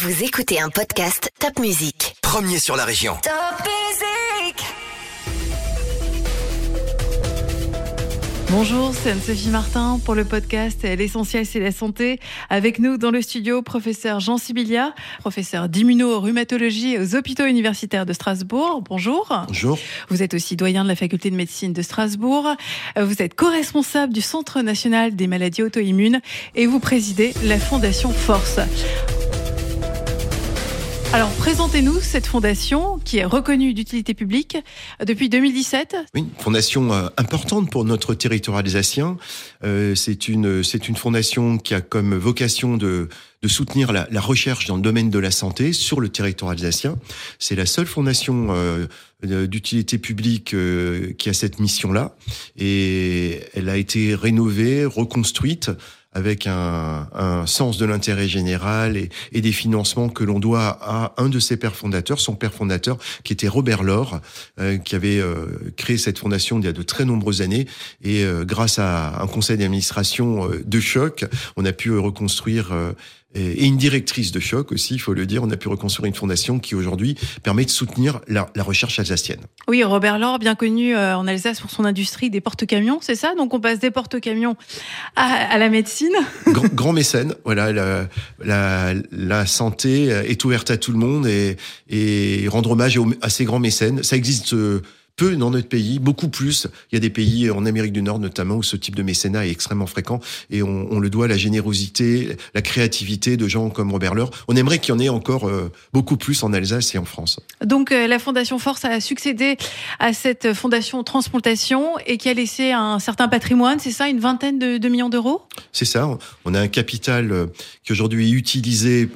Vous écoutez un podcast Top Music. Premier sur la région. Top Music Bonjour, c'est Anne-Sophie Martin pour le podcast L'essentiel c'est la santé. Avec nous dans le studio, professeur Jean Sibilia, professeur d'immuno-rhumatologie aux hôpitaux universitaires de Strasbourg. Bonjour. Bonjour. Vous êtes aussi doyen de la faculté de médecine de Strasbourg. Vous êtes co-responsable du Centre national des maladies auto-immunes et vous présidez la Fondation Force. Alors, présentez-nous cette fondation qui est reconnue d'utilité publique depuis 2017. Oui, fondation euh, importante pour notre territoire alsacien. Euh, c'est une c'est une fondation qui a comme vocation de de soutenir la, recherche dans le domaine de la santé sur le territoire alsacien. C'est la seule fondation euh, d'utilité publique qui a cette mission-là et elle a été rénovée, reconstruite avec un, sens de l'intérêt général et, et, des financements que l'on doit à un de ses pères fondateurs, son père fondateur, qui était Robert Laure, euh, qui avait euh, créé cette fondation il y a de très nombreuses années. Et euh, grâce à un conseil d'administration euh, de choc, on a pu reconstruire et une directrice de choc aussi, il faut le dire. On a pu reconstruire une fondation qui aujourd'hui permet de soutenir la, la, recherche alsacienne. Oui, Robert Laure, bien connu en Alsace pour son industrie des porte-camions, c'est ça? Donc on passe des porte-camions à, à, la médecine. Grand, grand mécène, voilà, la, la, la, santé est ouverte à tout le monde et, et rendre hommage à ces grands mécènes. Ça existe peu dans notre pays, beaucoup plus. Il y a des pays en Amérique du Nord notamment où ce type de mécénat est extrêmement fréquent et on, on le doit à la générosité, la créativité de gens comme Robert Leur. On aimerait qu'il y en ait encore euh, beaucoup plus en Alsace et en France. Donc euh, la Fondation Force a succédé à cette Fondation Transplantation et qui a laissé un certain patrimoine, c'est ça, une vingtaine de, de millions d'euros? C'est ça. On a un capital euh, qui aujourd'hui est utilisé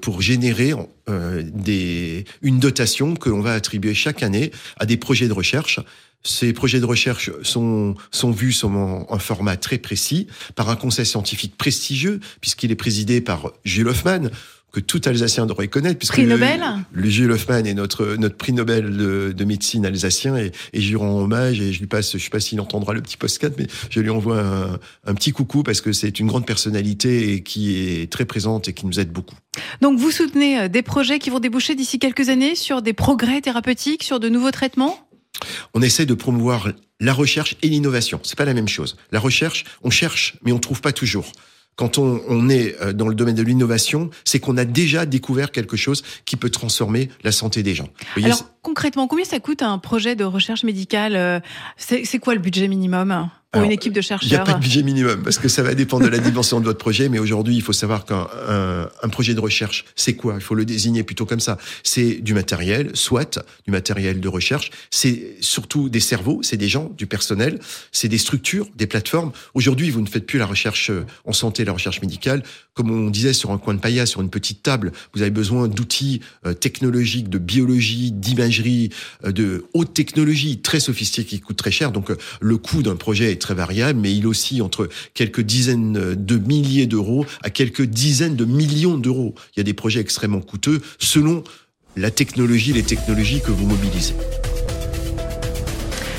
pour générer euh, des, une dotation que l'on va attribuer chaque année à des projets de recherche. Ces projets de recherche sont, sont vus en un format très précis par un conseil scientifique prestigieux, puisqu'il est présidé par Gilles Hoffman, que tout Alsacien devrait connaître. Puisque prix Nobel Le, le Gilles Hoffman est notre, notre prix Nobel de, de médecine alsacien et, et je lui rends hommage et je lui passe, je sais pas s'il entendra le petit postcard, mais je lui envoie un, un petit coucou parce que c'est une grande personnalité et qui est très présente et qui nous aide beaucoup. Donc vous soutenez des projets qui vont déboucher d'ici quelques années sur des progrès thérapeutiques, sur de nouveaux traitements? On essaie de promouvoir la recherche et l'innovation. C'est pas la même chose. La recherche, on cherche, mais on trouve pas toujours quand on, on, est dans le domaine de l'innovation, c'est qu'on a déjà découvert quelque chose qui peut transformer la santé des gens. Alors concrètement, combien ça coûte un projet de recherche médicale C'est quoi le budget minimum? Alors, une équipe de chercheurs Il n'y a pas de budget minimum parce que ça va dépendre de la dimension de votre projet. Mais aujourd'hui, il faut savoir qu'un un, un projet de recherche, c'est quoi? Il faut le désigner plutôt comme ça. C'est du matériel, soit du matériel de recherche. C'est surtout des cerveaux, c'est des gens, du personnel, c'est des structures, des plateformes. Aujourd'hui, vous ne faites plus la recherche en santé, la recherche médicale, comme on disait sur un coin de pailla, sur une petite table. Vous avez besoin d'outils euh, technologiques, de biologie, d'imagerie, euh, de haute technologie très sophistiquée qui coûtent très cher. Donc euh, le coût d'un projet est très variable, mais il oscille entre quelques dizaines de milliers d'euros à quelques dizaines de millions d'euros. Il y a des projets extrêmement coûteux selon la technologie, les technologies que vous mobilisez.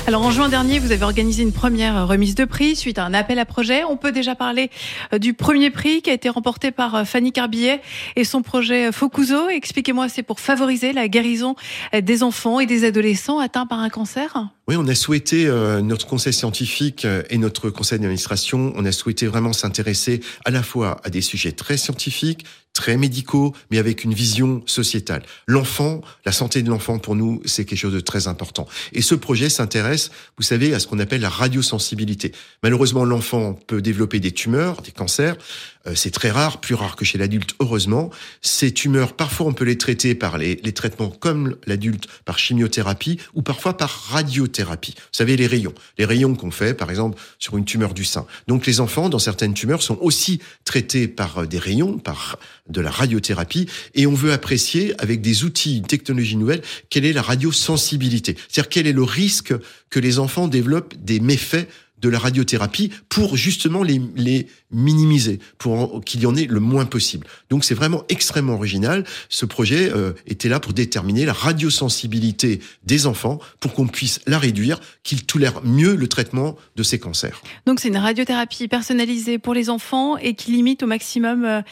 Alors en juin dernier, vous avez organisé une première remise de prix suite à un appel à projet. On peut déjà parler du premier prix qui a été remporté par Fanny Carbillet et son projet Focuso. Expliquez-moi, c'est pour favoriser la guérison des enfants et des adolescents atteints par un cancer oui, on a souhaité, euh, notre conseil scientifique et notre conseil d'administration, on a souhaité vraiment s'intéresser à la fois à des sujets très scientifiques, très médicaux, mais avec une vision sociétale. L'enfant, la santé de l'enfant, pour nous, c'est quelque chose de très important. Et ce projet s'intéresse, vous savez, à ce qu'on appelle la radiosensibilité. Malheureusement, l'enfant peut développer des tumeurs, des cancers. Euh, c'est très rare, plus rare que chez l'adulte, heureusement. Ces tumeurs, parfois, on peut les traiter par les, les traitements comme l'adulte, par chimiothérapie, ou parfois par radiothérapie. Vous savez, les rayons. Les rayons qu'on fait, par exemple, sur une tumeur du sein. Donc, les enfants, dans certaines tumeurs, sont aussi traités par des rayons, par de la radiothérapie, et on veut apprécier, avec des outils, une technologie nouvelle, quelle est la radiosensibilité. C'est-à-dire, quel est le risque que les enfants développent des méfaits de la radiothérapie pour justement les, les minimiser, pour qu'il y en ait le moins possible. Donc c'est vraiment extrêmement original. Ce projet euh, était là pour déterminer la radiosensibilité des enfants pour qu'on puisse la réduire, qu'ils tolèrent mieux le traitement de ces cancers. Donc c'est une radiothérapie personnalisée pour les enfants et qui limite au maximum euh,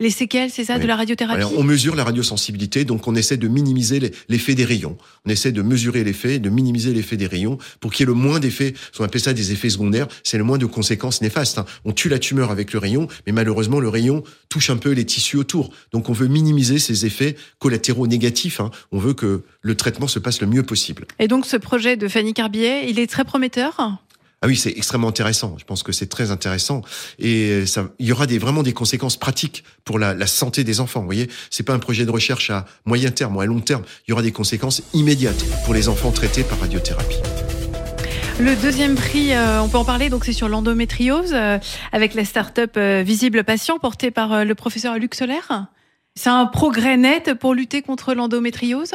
les séquelles, c'est ça, de la radiothérapie On mesure la radiosensibilité, donc on essaie de minimiser l'effet des rayons. On essaie de mesurer l'effet, de minimiser l'effet des rayons pour qu'il y ait le moins d'effets, on appelle ça des effets secondaires, c'est le moins de conséquences néfastes. Hein. On tue la tumeur avec le rayon, mais malheureusement le rayon touche un peu les tissus autour. Donc on veut minimiser ces effets collatéraux négatifs. Hein. On veut que le traitement se passe le mieux possible. Et donc ce projet de Fanny Carbier, il est très prometteur? Ah oui, c'est extrêmement intéressant. Je pense que c'est très intéressant et ça, il y aura des, vraiment des conséquences pratiques pour la, la santé des enfants. Vous voyez, c'est pas un projet de recherche à moyen terme ou à long terme. Il y aura des conséquences immédiates pour les enfants traités par radiothérapie. Le deuxième prix, euh, on peut en parler, donc c'est sur l'endométriose, euh, avec la start-up euh, Visible Patient, portée par le professeur Luc Solaire. C'est un progrès net pour lutter contre l'endométriose?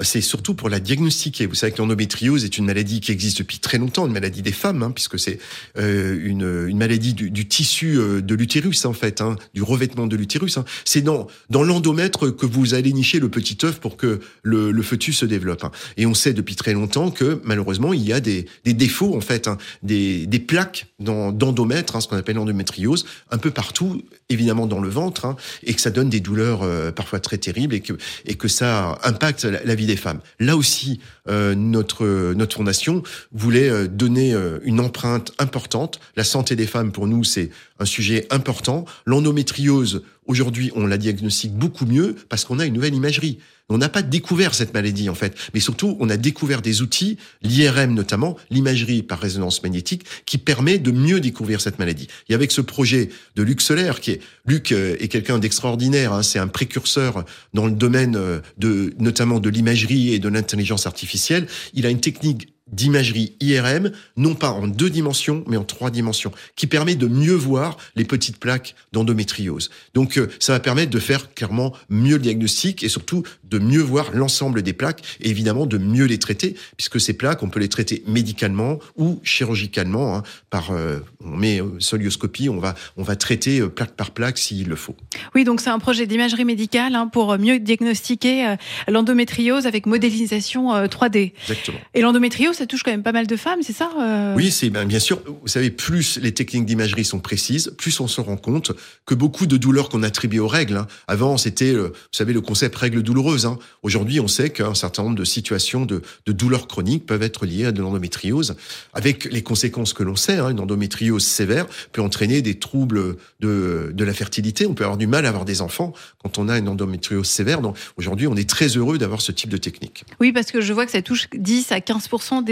C'est surtout pour la diagnostiquer. Vous savez que l'endométriose est une maladie qui existe depuis très longtemps, une maladie des femmes, hein, puisque c'est euh, une, maladie du, tissu euh, de l'utérus, en fait, hein, du revêtement de l'utérus. Hein. C'est dans, dans l'endomètre que vous allez nicher le petit œuf pour que le, fœtus se développe. Et on sait depuis très longtemps que, malheureusement, il y a des, défauts, en fait, des, des plaques d'endomètre, ce qu'on appelle l'endométriose, un peu partout, évidemment dans le ventre, et que ça donne des douleurs euh, parfois très terribles et que, et que ça impacte la, vie des femmes. Là aussi, euh, notre, notre fondation voulait euh, donner une empreinte importante. La santé des femmes, pour nous, c'est un sujet important. L'endométriose, aujourd'hui, on la diagnostique beaucoup mieux parce qu'on a une nouvelle imagerie. On n'a pas découvert cette maladie en fait, mais surtout on a découvert des outils, l'IRM notamment, l'imagerie par résonance magnétique, qui permet de mieux découvrir cette maladie. Et avec ce projet de Luc Solaire, qui est Luc euh, est quelqu'un d'extraordinaire, hein, c'est un précurseur dans le domaine euh, de notamment de l'imagerie et de l'intelligence artificielle. Il a une technique d'imagerie IRM, non pas en deux dimensions, mais en trois dimensions, qui permet de mieux voir les petites plaques d'endométriose. Donc euh, ça va permettre de faire clairement mieux le diagnostic et surtout de mieux voir l'ensemble des plaques et évidemment de mieux les traiter, puisque ces plaques, on peut les traiter médicalement ou chirurgicalement. Hein, par, euh, on met euh, solioscopie, on va, on va traiter plaque par plaque s'il le faut. Oui, donc c'est un projet d'imagerie médicale hein, pour mieux diagnostiquer l'endométriose avec modélisation 3D. Exactement. Et l'endométriose, ça touche quand même pas mal de femmes, c'est ça euh Oui, c'est bien, bien sûr. Vous savez, plus les techniques d'imagerie sont précises, plus on se rend compte que beaucoup de douleurs qu'on attribue aux règles. Hein. Avant, c'était, vous savez, le concept règle douloureuse. Hein. Aujourd'hui, on sait qu'un certain nombre de situations de, de douleurs chroniques peuvent être liées à de l'endométriose, avec les conséquences que l'on sait. Hein. Une endométriose sévère peut entraîner des troubles de, de la fertilité. On peut avoir du mal à avoir des enfants quand on a une endométriose sévère. Donc aujourd'hui, on est très heureux d'avoir ce type de technique. Oui, parce que je vois que ça touche 10 à 15 des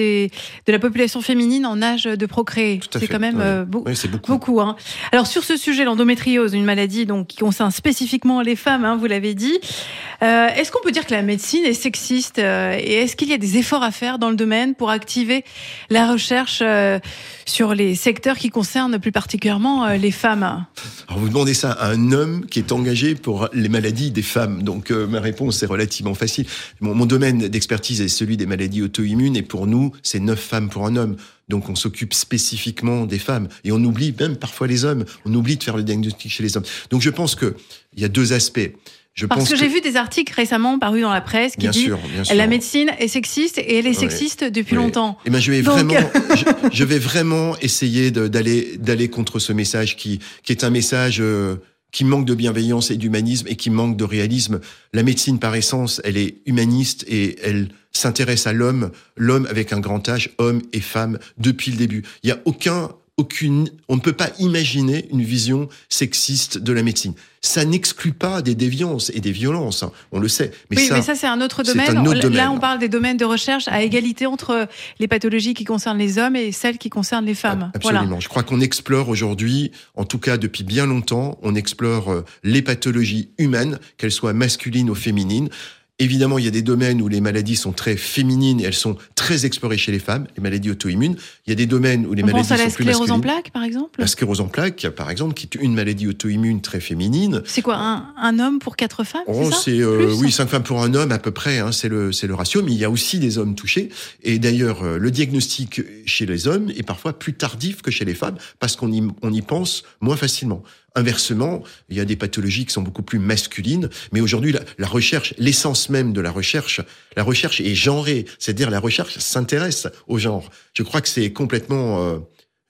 de la population féminine en âge de procréer. C'est quand même euh, beaucoup. beaucoup. hein. Alors sur ce sujet, l'endométriose, une maladie donc qui concerne spécifiquement les femmes, hein, vous l'avez dit. Euh, est-ce qu'on peut dire que la médecine est sexiste euh, et est-ce qu'il y a des efforts à faire dans le domaine pour activer la recherche sur les secteurs qui concernent plus particulièrement les femmes? Alors vous demandez ça à un homme qui est engagé pour les maladies des femmes. Donc ma réponse est relativement facile. Mon domaine d'expertise est celui des maladies auto-immunes et pour nous, c'est neuf femmes pour un homme. Donc on s'occupe spécifiquement des femmes et on oublie même parfois les hommes. On oublie de faire le diagnostic chez les hommes. Donc je pense que il y a deux aspects. Je Parce pense que, j'ai vu des articles récemment parus dans la presse qui disent la médecine est sexiste et elle est sexiste depuis longtemps. Et eh ben je vais vraiment, je, je, vais vraiment essayer d'aller d'aller contre ce message qui qui est un message euh, qui manque de bienveillance et d'humanisme et qui manque de réalisme. La médecine par essence, elle est humaniste et elle s'intéresse à l'homme, l'homme avec un grand H, homme et femme, depuis le début. Il n'y a aucun, aucune, on ne peut pas imaginer une vision sexiste de la médecine. Ça n'exclut pas des déviances et des violences, hein, on le sait. Mais oui, ça, mais ça c'est un autre domaine. Un autre Là, on parle des domaines de recherche à égalité entre les pathologies qui concernent les hommes et celles qui concernent les femmes. Absolument. Je crois qu'on explore aujourd'hui, en tout cas depuis bien longtemps, on explore euh, les pathologies humaines, qu'elles soient masculines ou féminines Évidemment, il y a des domaines où les maladies sont très féminines et elles sont très explorées chez les femmes, les maladies auto-immunes. Il y a des domaines où les On maladies pense à la sont plus sclérose masculines. en plaques, par exemple? La sclérose en plaques, par exemple, qui est une maladie auto-immune très féminine. C'est quoi, un, un homme pour quatre femmes Oh, c'est euh, oui, cinq femmes pour un homme à peu près, hein, c'est le c'est le ratio. Mais il y a aussi des hommes touchés. Et d'ailleurs, euh, le diagnostic chez les hommes est parfois plus tardif que chez les femmes parce qu'on y on y pense moins facilement. Inversement, il y a des pathologies qui sont beaucoup plus masculines, mais aujourd'hui, la, recherche, l'essence même de la recherche, la recherche est genrée, c'est-à-dire la recherche s'intéresse au genre. Je crois que c'est complètement euh,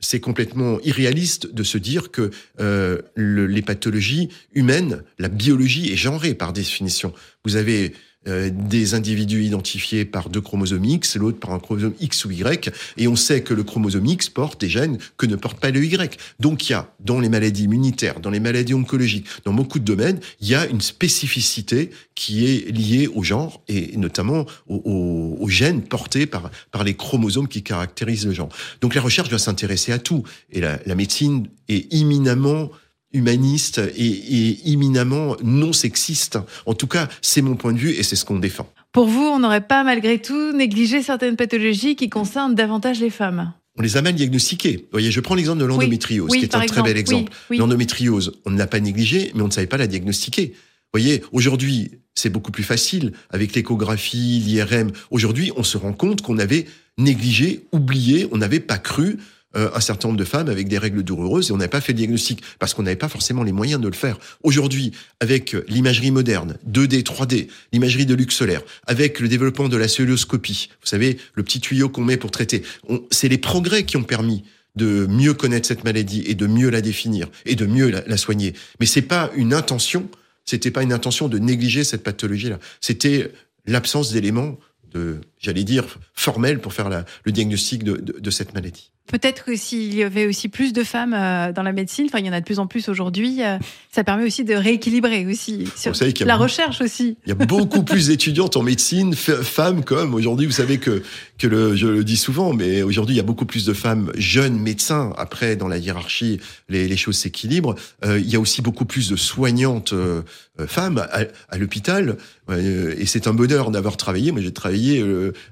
c'est complètement irréaliste de se dire que euh, le- les pathologies humaines, la biologie est genrée par définition. Vous avez euh, des individus identifiés par deux chromosomes X, l'autre par un chromosome X ou Y, et on sait que le chromosome X porte des gènes que ne porte pas le Y. Donc il y a, dans les maladies immunitaires, dans les maladies oncologiques, dans beaucoup de domaines, il y a une spécificité qui est liée au genre, et notamment aux, gènes portés par, les chromosomes qui caractérisent le genre. Donc la recherche doit s'intéresser à tout, et la médecine est imminemment humaniste et, et imminemment non sexiste. En tout cas, c'est mon point de vue et c'est ce qu'on défend. Pour vous, on n'aurait pas malgré tout négligé certaines pathologies qui concernent davantage les femmes On les a mal diagnostiqués. Vous voyez, je prends l'exemple de l'endométriose, Oui, qui est un très bel exemple, oui. L'endométriose, on ne l'a pas négligée, mais on ne savait pas la diagnostiquer. Vous voyez, aujourd'hui, c'est beaucoup plus facile avec l'échographie, l'IRM. Aujourd'hui, on se rend compte qu'on avait négligé, oublié, on n'avait pas cru euh, un certain nombre de femmes avec des règles douloureuses et on n'avait pas fait le diagnostic parce qu'on n'avait pas forcément les moyens de le faire. Aujourd'hui, avec l'imagerie moderne, 2D, 3D, l'imagerie de luxe solaire, avec le développement de la celluloscopie, vous savez, le petit tuyau qu'on met pour traiter, c'est les progrès qui ont permis de mieux connaître cette maladie et de mieux la définir et de mieux la, la soigner. Mais c'est pas une intention, c'était pas une intention de négliger cette pathologie-là. C'était l'absence d'éléments de, j'allais dire, formels pour faire la- le diagnostic de- de- de cette maladie. Peut-être que s'il y avait aussi plus de femmes euh, dans la médecine, enfin il y en a de plus en plus aujourd'hui, euh, ça permet aussi de rééquilibrer aussi sur la beaucoup- recherche aussi. Il y a beaucoup plus d'étudiantes en médecine, femmes comme aujourd'hui. Vous savez que que le, je le dis souvent, mais aujourd'hui il y a beaucoup plus de femmes jeunes médecins. Après, dans la hiérarchie, les, les choses s'équilibrent. Euh, il y a aussi beaucoup plus de soignantes euh, femmes à, à l'hôpital, Euh, et c'est un bonheur d'avoir travaillé. Moi, j'ai travaillé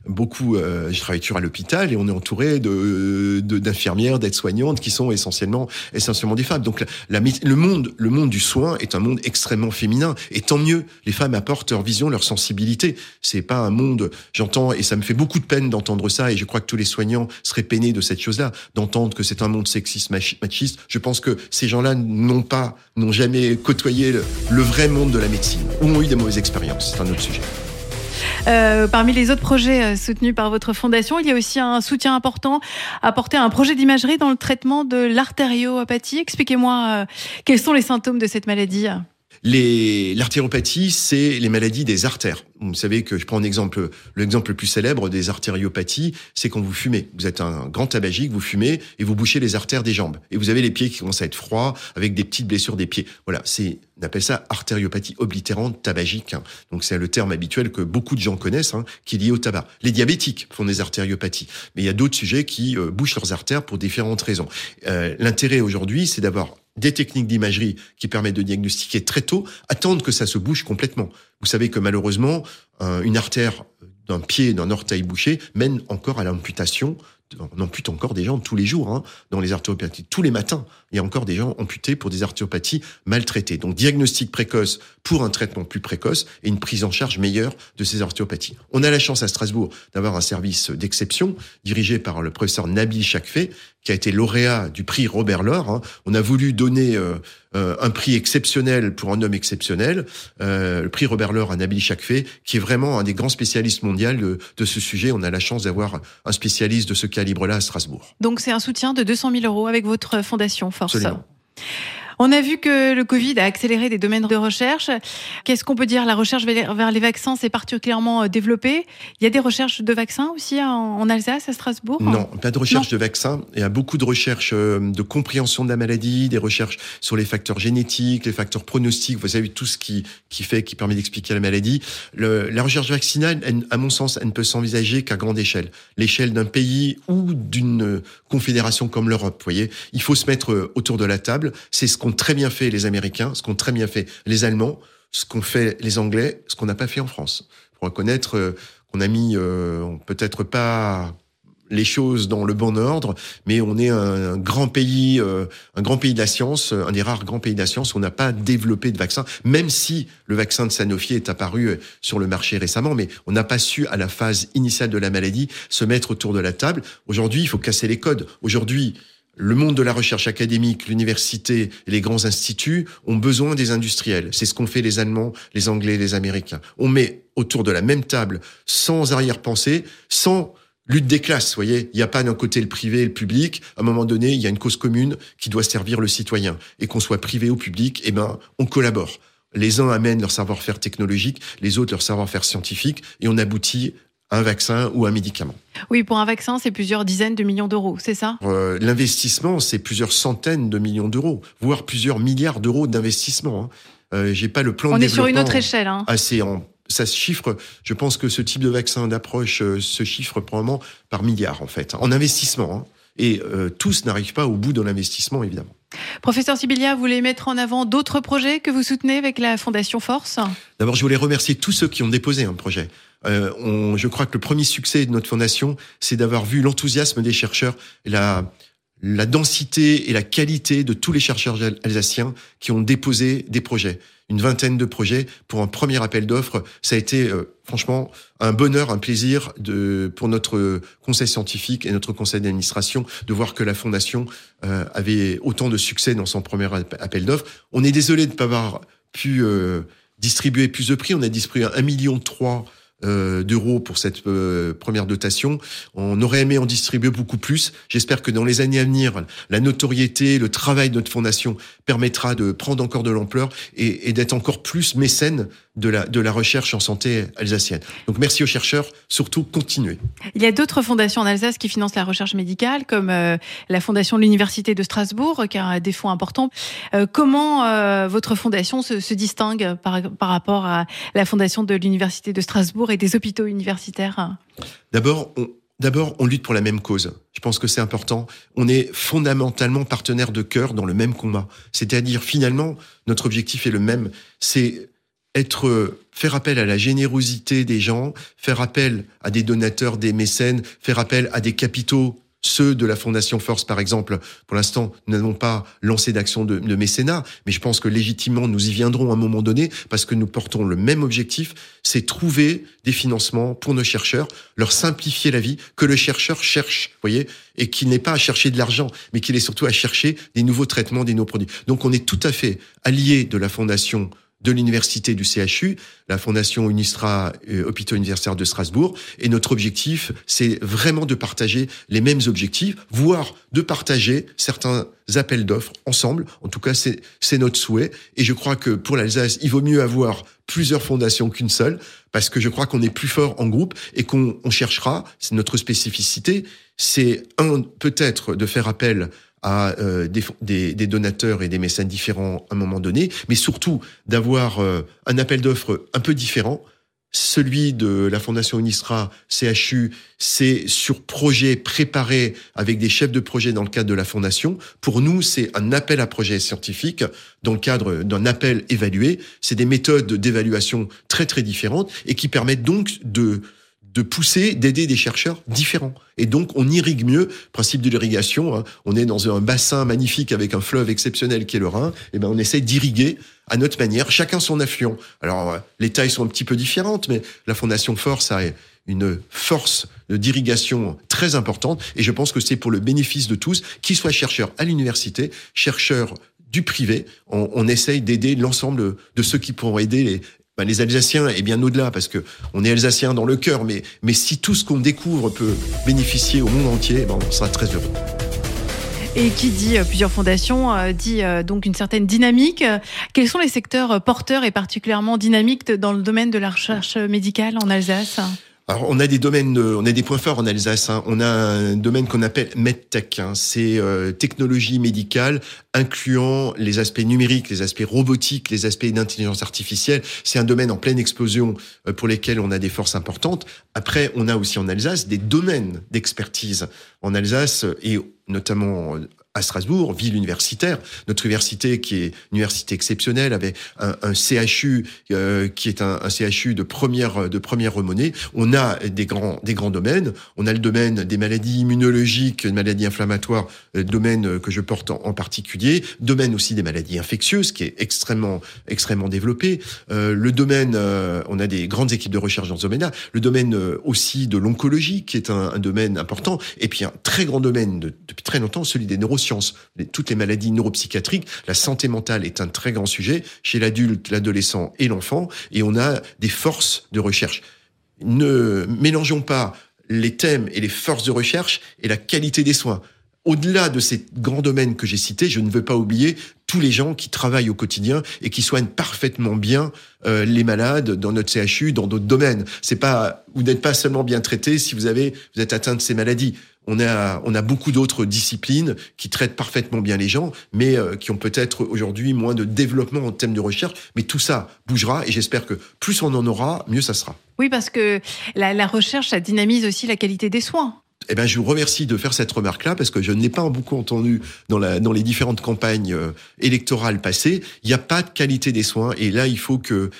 beaucoup. Euh, j'ai travaillé toujours à l'hôpital, et on est entouré de d'infirmières, d'aides-soignantes qui sont essentiellement essentiellement des femmes. Donc le monde le monde du soin est un monde extrêmement féminin, et tant mieux. Les femmes apportent leur vision, leur sensibilité. C'est pas un monde. J'entends et ça me fait beaucoup de peine d'entendre ça, et je crois que tous les soignants seraient peinés de cette chose-là, d'entendre que c'est un monde sexiste, machi- machiste. Je pense que ces gens-là n'ont pas, n'ont jamais côtoyé le, le vrai monde de la médecine, ou ont eu des mauvaises expériences. C'est un autre sujet. Euh, parmi les autres projets euh, soutenus par votre fondation, il y a aussi un soutien important apporté à un projet d'imagerie dans le traitement de l'artériopathie. Expliquez-moi euh, quels sont les symptômes de cette maladie? L'artériopathie, c'est les maladies des artères. Vous savez que je prends un exemple, l'exemple le plus célèbre des artériopathies, c'est quand vous fumez. Vous êtes un grand tabagique, vous fumez et vous bouchez les artères des jambes. Et vous avez les pieds qui commencent à être froids, avec des petites blessures des pieds. Voilà, c'est, on appelle ça artériopathie oblitérante tabagique. hein. Donc c'est le terme habituel que beaucoup de gens connaissent, hein, qui est lié au tabac. Les diabétiques font des artériopathies. Mais il y a d'autres sujets qui euh, bouchent leurs artères pour différentes raisons. Euh, l'intérêt aujourd'hui, c'est d'avoir des techniques d'imagerie qui permettent de diagnostiquer très tôt, attendre que ça se bouge complètement. Vous savez que malheureusement, un- une artère d'un pied, d'un orteil bouché mène encore à l'amputation. On ampute encore des gens tous les jours hein, dans les artériopathies. Tous les matins, il y a encore des gens amputés pour des artériopathies maltraitées. Donc diagnostic précoce pour un traitement plus précoce et une prise en charge meilleure de ces artériopathies. On a la chance à Strasbourg d'avoir un service d'exception dirigé par le professeur Nabil Chakfé, qui a été lauréat du prix Robert Laure. hein. On a voulu donner euh, euh, un prix exceptionnel pour un homme exceptionnel, euh, le prix Robert Laure à Nabil Chakfé, qui est vraiment un des grands spécialistes mondiaux de, de ce sujet. On a la chance d'avoir un spécialiste de ce calibre-là à Strasbourg. Donc c'est un soutien de 200 000 euros avec votre fondation Force. Absolument. On a vu que le Covid a accéléré des domaines de recherche. Qu'est-ce qu'on peut dire? La recherche vers les vaccins s'est particulièrement euh, développée. Il y a des recherches de vaccins aussi en, en Alsace, à Strasbourg? Non, pas de recherche de vaccins. Il y a beaucoup de recherches euh, de compréhension de la maladie, des recherches sur les facteurs génétiques, les facteurs pronostiques. Vous savez tout ce qui qui fait, qui permet d'expliquer la maladie. Le- la recherche vaccinale, elle, à mon sens, elle ne peut s'envisager qu'à grande échelle, l'échelle d'un pays ou d'une euh, confédération comme l'Europe. Vous voyez, il faut se mettre autour de la table. C'est ce qu'ont très bien fait les Américains, ce qu'ont très bien fait les Allemands. ce qu'ont fait les Anglais, ce qu'on n'a pas fait en France. Pour reconnaître euh, qu'on a mis euh, peut-être pas les choses dans le bon ordre, mais on est un, grand pays, euh, un grand pays de la science, un des rares grands pays de la science où on n'a pas développé de vaccin, même si le vaccin de Sanofi est apparu euh, sur le marché récemment, mais on n'a pas su à la phase initiale de la maladie se mettre autour de la table. Aujourd'hui, il faut casser les codes. Aujourd'hui, le monde de la recherche académique, l'université et les grands instituts ont besoin des industriels. C'est ce qu'ont fait les Allemands, les Anglais, les Américains. On met autour de la même table, sans arrière-pensée, sans lutte des classes, voyez. Il n'y a pas d'un côté le privé et le public. À un moment donné, il y a une cause commune qui doit servir le citoyen. Et qu'on soit privé ou public, eh ben, on collabore. Les uns amènent leur savoir-faire technologique, les autres leur savoir-faire scientifique, et on aboutit un vaccin ou un médicament. Oui, pour un vaccin, c'est plusieurs dizaines de millions d'euros, c'est ça? Euh, L'investissement, c'est plusieurs centaines de millions d'euros, voire plusieurs milliards d'euros d'investissement. Hein. Euh, J'ai pas le plan. On de est sur une autre échelle. Hein. En ça se chiffre, je pense que ce type de vaccin d'approche euh, se chiffre probablement par milliards en fait, en investissement. Hein. Et euh, tous n'arrivent pas au bout de l'investissement, évidemment. Professeur Sibilia, vous voulez mettre en avant d'autres projets que vous soutenez avec la Fondation Force? D'abord, je voulais remercier tous ceux qui ont déposé un projet. Euh, on, je crois que le premier succès de notre fondation, c'est d'avoir vu l'enthousiasme des chercheurs la, la densité et la qualité de tous les chercheurs alsaciens qui ont déposé des projets une vingtaine de projets pour un premier appel d'offres. Ça a été euh, franchement un bonheur, un plaisir de, pour notre conseil scientifique et notre conseil d'administration de voir que la fondation euh, avait autant de succès dans son premier appel d'offres. On est désolé de ne pas avoir pu euh, distribuer plus de prix. On a distribué un million trois euh, d'euros pour cette euh, première dotation. On aurait aimé en distribuer beaucoup plus. J'espère que dans les années à venir, la notoriété, le travail de notre fondation permettra de prendre encore de l'ampleur et, et d'être encore plus mécène de la, de la recherche en santé alsacienne. Donc merci aux chercheurs, surtout continuez. Il y a d'autres fondations en Alsace qui financent la recherche médicale, comme euh, la fondation de l'Université de Strasbourg, qui a des fonds importants. Euh, comment euh, votre fondation se, se distingue par, par, rapport à la fondation de l'Université de Strasbourg et des hôpitaux universitaires? D'abord, on, D'abord, on lutte pour la même cause. Je pense que c'est important. On est fondamentalement partenaires de cœur dans le même combat. C'est-à-dire, finalement, notre objectif est le même. C'est être faire appel à la générosité des gens, faire appel à des donateurs, des mécènes, faire appel à des capitaux ceux de la Fondation Force, par exemple, pour l'instant, nous n'avons pas lancé d'action de, mécénat, mais je pense que légitimement, nous y viendrons à un moment donné, parce que nous portons le même objectif, c'est trouver des financements pour nos chercheurs, leur simplifier la vie, que le chercheur cherche, voyez, et qu'il n'est pas à chercher de l'argent, mais qu'il est surtout à chercher des nouveaux traitements, des nouveaux produits. Donc on est tout à fait alliés de la Fondation de l'université du CHU, la fondation Unistra euh, Hôpital Universitaire de Strasbourg. Et notre objectif, c'est vraiment de partager les mêmes objectifs, voire de partager certains appels d'offres ensemble. En tout cas, c'est notre souhait. Et je crois que pour l'Alsace, il vaut mieux avoir plusieurs fondations qu'une seule, parce que je crois qu'on est plus fort en groupe et qu'on cherchera, c'est notre spécificité, c'est un, peut-être de faire appel à euh, des, des, donateurs et des mécènes différents à un moment donné, mais surtout d'avoir euh, un appel d'offres un peu différent. Celui de la Fondation Unistra CHU, c'est sur projet préparé avec des chefs de projet dans le cadre de la Fondation. Pour nous, c'est un appel à projet scientifique dans le cadre d'un appel évalué. C'est des méthodes d'évaluation très très différentes et qui permettent donc de de pousser, d'aider des chercheurs différents. Et donc, on irrigue mieux. Principe de l'irrigation, hein. on est dans un bassin magnifique avec un fleuve exceptionnel qui est le Rhin. Et ben, on essaie d'irriguer à notre manière, chacun son affluent. Alors, euh, les tailles sont un petit peu différentes, mais la Fondation Force a une force d'irrigation très importante. Et je pense que c'est pour le bénéfice de tous, qu'ils soient chercheurs à l'université, chercheurs du privé, on essaye d'aider l'ensemble de ceux qui pourront aider les, ben, les Alsaciens et bien au-delà, parce que on est Alsaciens dans le cœur, mais, si tout ce qu'on découvre peut bénéficier au monde entier, ben, on sera très heureux. Et qui dit euh, plusieurs fondations, euh, dit euh, donc une certaine dynamique. Quels sont les secteurs porteurs et particulièrement dynamiques dans le domaine de la recherche médicale en Alsace? Alors, on a des domaines, on a des points forts en Alsace. Hein. On a un domaine qu'on appelle MedTech. Hein. C'est euh, technologie médicale, incluant les aspects numériques, les aspects robotiques, les aspects d'intelligence artificielle. C'est un domaine en pleine explosion euh, pour lesquels on a des forces importantes. Après, on a aussi en Alsace des domaines d'expertise en Alsace et notamment à Strasbourg, ville universitaire. Notre université, qui est une université exceptionnelle, avait un, un CHU euh, qui est un, un, CHU de première de première remonée. On a des grands des grands domaines. On a le domaine des maladies immunologiques, des maladies inflammatoires, le domaine que je porte en, particulier. Domaine aussi des maladies infectieuses, qui est extrêmement extrêmement développé. Euh, le domaine, euh, on a des grandes équipes de recherche dans ce domaine-là. Le domaine euh, aussi de l'oncologie, qui est un, un, domaine important. Et puis un très grand domaine de, depuis très longtemps, celui des neurosciences, toutes les maladies neuropsychiatriques. La santé mentale est un très grand sujet chez l'adulte, l'adolescent et l'enfant. Et on a des forces de recherche. Ne mélangeons pas les thèmes et les forces de recherche et la qualité des soins. Au-delà de ces grands domaines que j'ai cités, je ne veux pas oublier tous les gens qui travaillent au quotidien et qui soignent parfaitement bien euh, les malades dans notre CHU, dans d'autres domaines. C'est pas, vous n'êtes pas seulement bien traité si vous avez, vous êtes atteint de ces maladies. On a, on a beaucoup d'autres disciplines qui traitent parfaitement bien les gens, mais euh, qui ont peut-être aujourd'hui moins de développement en termes de recherche. Mais tout ça bougera et j'espère que plus on en aura, mieux ça sera. Oui, parce que la, la recherche, ça dynamise aussi la qualité des soins. Eh ben, je vous remercie de faire cette remarque-là parce que je ne l'ai pas beaucoup entendu dans, la, dans les différentes campagnes euh, électorales passées. Il n'y a pas de qualité des soins et là, il faut que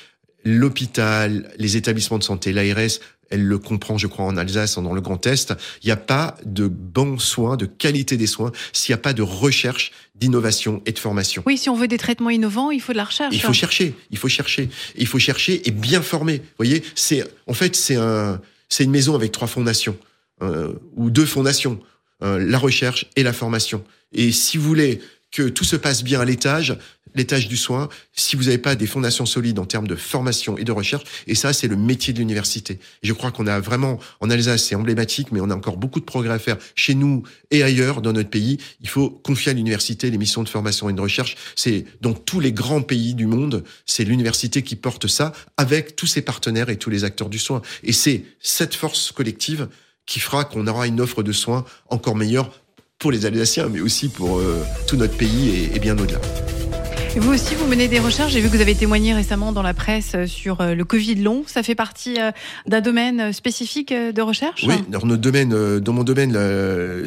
l'hôpital, les établissements de santé, l'ARS, elle le comprend, je crois, en Alsace, dans le Grand Est. Il n'y a pas de bons soins, de qualité des soins, s'il n'y a pas de recherche, d'innovation et de formation. Oui, si on veut des traitements innovants, il faut de la recherche. Il faut chercher, il faut chercher, il faut chercher et bien former. Vous voyez, c'est en fait c'est un, c'est une maison avec trois fondations euh, ou deux fondations, euh, la recherche et la formation. Et si vous voulez que tout se passe bien à l'étage, l'étage du soin, si vous n'avez pas des fondations solides en termes de formation et de recherche, et ça, c'est le métier de l'université. Je crois qu'on a vraiment, en Alsace, c'est emblématique, mais on a encore beaucoup de progrès à faire chez nous et ailleurs dans notre pays. Il faut confier à l'université les missions de formation et de recherche. C'est dans tous les grands pays du monde, c'est l'université qui porte ça avec tous ses partenaires et tous les acteurs du soin. Et c'est cette force collective qui fera qu'on aura une offre de soins encore meilleure pour les Alsaciens, mais aussi pour euh, tout notre pays et bien au-delà. Vous aussi, vous menez des recherches. J'ai vu que vous avez témoigné récemment dans la presse sur euh, le Covid long. Ça fait partie euh, d'un domaine spécifique de recherche? Oui, dans, notre domaine, dans mon domaine,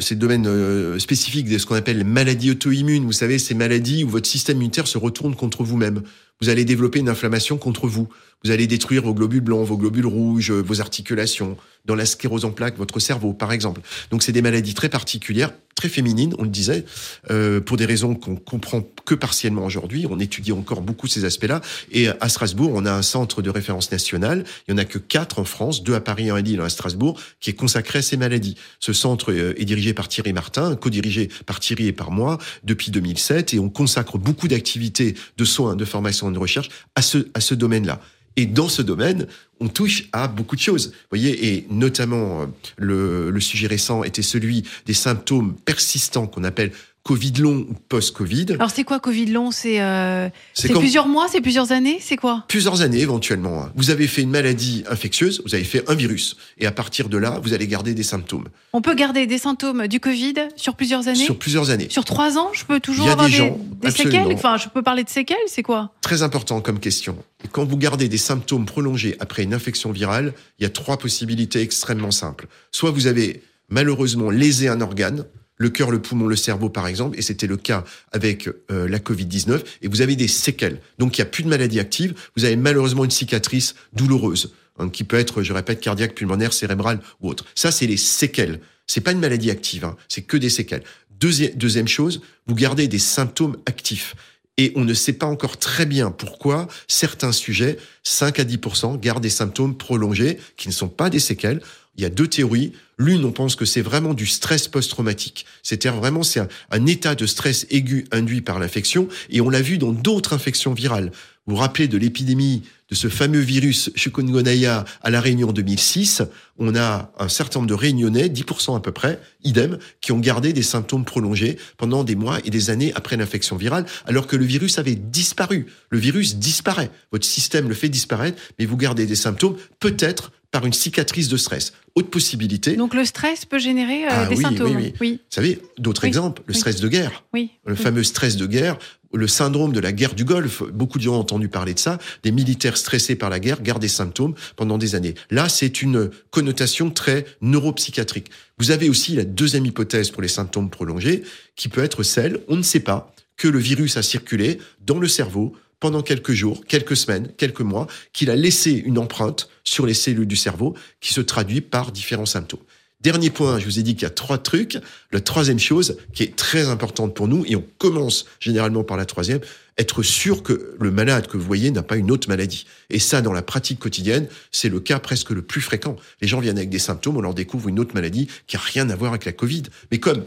c'est le domaine spécifique de ce qu'on appelle les maladies auto-immunes. Vous savez, ces maladies où votre système immunitaire se retourne contre vous-même. Vous allez développer une inflammation contre vous. Vous allez détruire vos globules blancs, vos globules rouges, vos articulations, dans la sclérose en plaques, votre cerveau, par exemple. Donc, c'est des maladies très particulières, très féminines, on le disait, euh, pour des raisons qu'on comprend que partiellement aujourd'hui. On étudie encore beaucoup ces aspects-là. Et à Strasbourg, on a un centre de référence national. Il y en a que quatre en France, deux à Paris, un à Lille, un à Strasbourg, qui est consacré à ces maladies. Ce centre euh, est dirigé par Thierry Martin, co-dirigé par Thierry et par moi depuis 2007, et on consacre beaucoup d'activités de soins, de formation et de recherche à ce, à ce domaine-là. Et dans ce domaine, on touche à beaucoup de choses. Vous voyez, et notamment euh, le, le sujet récent était celui des symptômes persistants qu'on appelle Covid long ou post-Covid. Alors c'est quoi Covid long? C'est euh, plusieurs mois, c'est plusieurs années, c'est quoi? Plusieurs années éventuellement. Vous avez fait une maladie infectieuse, vous avez fait un virus, et à partir de là, vous allez garder des symptômes. On peut garder des symptômes du Covid sur plusieurs années? Sur plusieurs années. Sur trois ans, je peux toujours avoir des, gens, des, séquelles? Enfin, je peux parler de séquelles, c'est quoi? Très important comme question. Quand vous gardez des symptômes prolongés après une infection virale, il y a trois possibilités extrêmement simples. Soit vous avez malheureusement lésé un organe, le cœur, le poumon, le cerveau, par exemple, et c'était le cas avec euh, la Covid-19, et vous avez des séquelles. Donc il n'y a plus de maladie active, vous avez malheureusement une cicatrice douloureuse, hein, qui peut être, je répète, cardiaque, pulmonaire, cérébrale ou autre. Ça, c'est les séquelles. C'est pas une maladie active, hein, c'est que des séquelles. Deuxième, deuxième chose, vous gardez des symptômes actifs. Et on ne sait pas encore très bien pourquoi certains sujets, 5 à 10 gardent des symptômes prolongés qui ne sont pas des séquelles. Il y a deux théories. L'une, on pense que c'est vraiment du stress post-traumatique. C'est-à-dire vraiment, c'est un, un, état de stress aigu induit par l'infection. Et on l'a vu dans d'autres infections virales. Vous vous rappelez de l'épidémie de ce fameux virus chikungunya à la Réunion 2006 On a un certain nombre de Réunionnais, 10% à peu près, idem, qui ont gardé des symptômes prolongés pendant des mois et des années après l'infection virale, alors que le virus avait disparu. Le virus disparaît. Votre système le fait disparaître, mais vous gardez des symptômes, peut-être par une cicatrice de stress. Autre possibilité. Donc le stress peut générer euh, ah, des oui, symptômes. Oui, oui. oui. Vous savez, d'autres exemples, le stress de guerre. Oui. Le fameux stress de guerre. Le syndrome de la guerre du Golfe. Beaucoup de gens ont entendu parler de ça. Des militaires stressés par la guerre gardent des symptômes pendant des années. Là, c'est une connotation très neuropsychiatrique. Vous avez aussi la deuxième hypothèse pour les symptômes prolongés, qui peut être celle, on ne sait pas, que le virus a circulé dans le cerveau pendant quelques jours, quelques semaines, quelques mois, qu'il a laissé une empreinte sur les cellules du cerveau qui se traduit par différents symptômes. Dernier point, je vous ai dit qu'il y a trois trucs. La troisième chose qui est très importante pour nous, et on commence généralement par la troisième, être sûr que le malade que vous voyez n'a pas une autre maladie. Et ça, dans la pratique quotidienne, c'est le cas presque le plus fréquent. Les gens viennent avec des symptômes, on leur découvre une autre maladie qui a rien à voir avec la Covid. Mais comme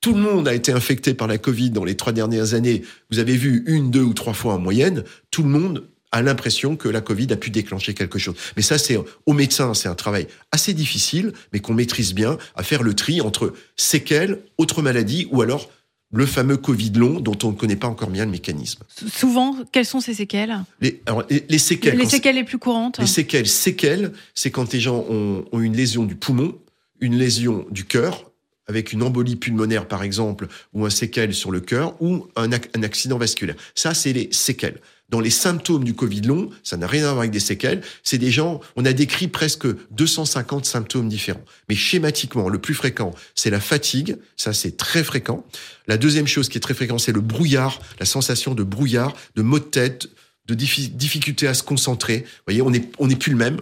tout le monde a été infecté par la Covid dans les trois dernières années, vous avez vu une, deux ou trois fois en moyenne, tout le monde a l'impression que la Covid a pu déclencher quelque chose. Mais ça, c'est aux médecins, c'est un travail assez difficile, mais qu'on maîtrise bien, à faire le tri entre séquelles, autres maladies, ou alors le fameux Covid long dont on ne connaît pas encore bien le mécanisme. Souvent, quelles sont ces séquelles? Les, les, séquelles. Les séquelles les plus courantes. Les séquelles, séquelles, c'est quand les gens ont, ont une lésion du poumon, une lésion du cœur, avec une embolie pulmonaire par exemple, ou un séquelle sur le cœur, ou un, un accident vasculaire. Ça, c'est les séquelles dans les symptômes du Covid long, ça n'a rien à voir avec des séquelles, c'est des gens, on a décrit presque 250 symptômes différents. Mais schématiquement, le plus fréquent, c'est la fatigue, ça c'est très fréquent. La deuxième chose qui est très fréquente, c'est le brouillard, la sensation de brouillard, de maux de tête, de difficulté à se concentrer. Vous voyez, on n'est on plus le même.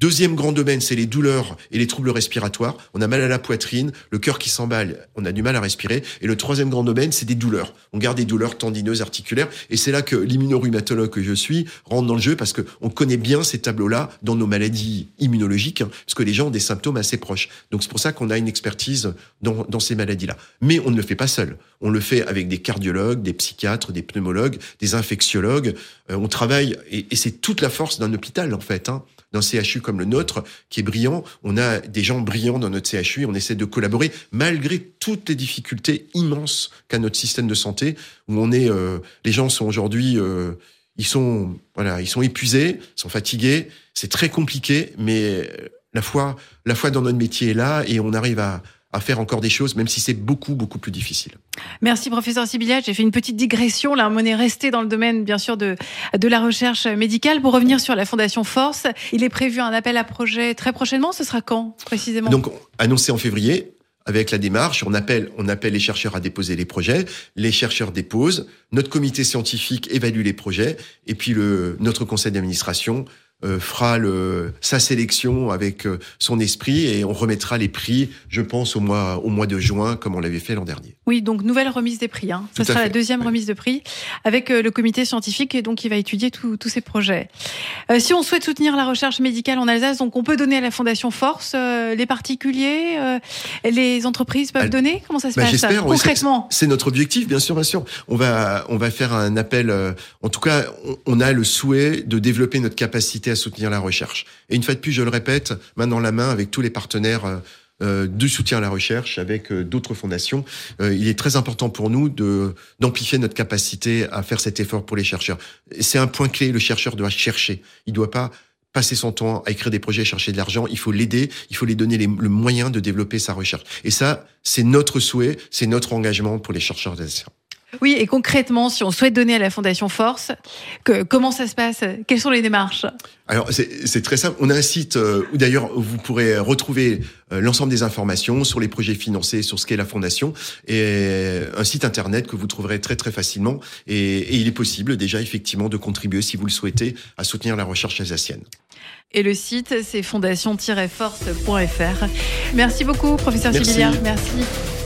Deuxième grand domaine, c'est les douleurs et les troubles respiratoires. On a mal à la poitrine, le cœur qui s'emballe, on a du mal à respirer. Et le troisième grand domaine, c'est des douleurs. On garde des douleurs tendineuses, articulaires. Et c'est là que l'immunorhumatologue que je suis rentre dans le jeu parce que on connaît bien ces tableaux-là dans nos maladies immunologiques, hein, parce que les gens ont des symptômes assez proches. Donc c'est pour ça qu'on a une expertise dans, ces maladies-là. Mais on ne le fait pas seul. On le fait avec des cardiologues, des psychiatres, des pneumologues, des infectiologues. Euh, on travaille, et, et c'est toute la force d'un hôpital en fait. Hein d'un CHU comme le nôtre, qui est brillant. On a des gens brillants dans notre CHU et on essaie de collaborer malgré toutes les difficultés immenses qu'a notre système de santé, où on est, euh, les gens sont aujourd'hui, euh, ils sont, voilà, ils sont épuisés, sont fatigués. C'est très compliqué, mais la foi, la foi dans notre métier est là et on arrive à, à faire encore des choses, même si c'est beaucoup, beaucoup plus difficile. Merci, professeur Sibilia. J'ai fait une petite digression. Là, on est resté dans le domaine, bien sûr, de, de la recherche médicale. Pour revenir sur la Fondation Force, il est prévu un appel à projet très prochainement. Ce sera quand, précisément? Donc, annoncé en février. Avec la démarche, on appelle, on appelle les chercheurs à déposer les projets. Les chercheurs déposent. Notre comité scientifique évalue les projets. Et puis le, notre conseil d'administration fera le, sa sélection avec euh, son esprit et on remettra les prix, je pense, au mois, au mois de juin, comme on l'avait fait l'an dernier. Oui, donc nouvelle remise des prix. Hein. Ce sera la deuxième remise de prix avec euh, le comité scientifique et donc qui va étudier tous ces projets. si on souhaite soutenir la recherche médicale en Alsace, donc on peut donner à la Fondation Force, les particuliers, les entreprises peuvent donner? Comment ça se bah, passe concrètement? C'est notre objectif, bien sûr, bien sûr. On va, on va faire un appel. en tout cas, on, on a le souhait de développer notre capacité à soutenir la recherche. Et une fois de plus, je le répète, main dans la main avec tous les partenaires euh, euh, du soutien à la recherche avec euh, d'autres fondations. il est très important pour nous de d'amplifier notre capacité à faire cet effort pour les chercheurs. C'est un point clé. Le chercheur doit chercher. Il doit pas passer son temps à écrire des projets, chercher de l'argent. Il faut l'aider. Il faut lui donner les, le moyen de développer sa recherche. Et ça, c'est notre souhait, c'est notre engagement pour les chercheurs d'Alsace. Oui, et concrètement, si on souhaite donner à la Fondation Force, que, comment ça se passe? Quelles sont les démarches? Alors, c'est très simple. On a un site euh, où d'ailleurs vous pourrez retrouver euh, l'ensemble des informations sur les projets financés, sur ce qu'est la Fondation, et un site internet que vous trouverez très très facilement. Et, et il est possible déjà effectivement de contribuer, si vous le souhaitez, à soutenir la recherche alsacienne. Et le site, c'est fondation-force.fr. Merci beaucoup, professeur Merci. Merci.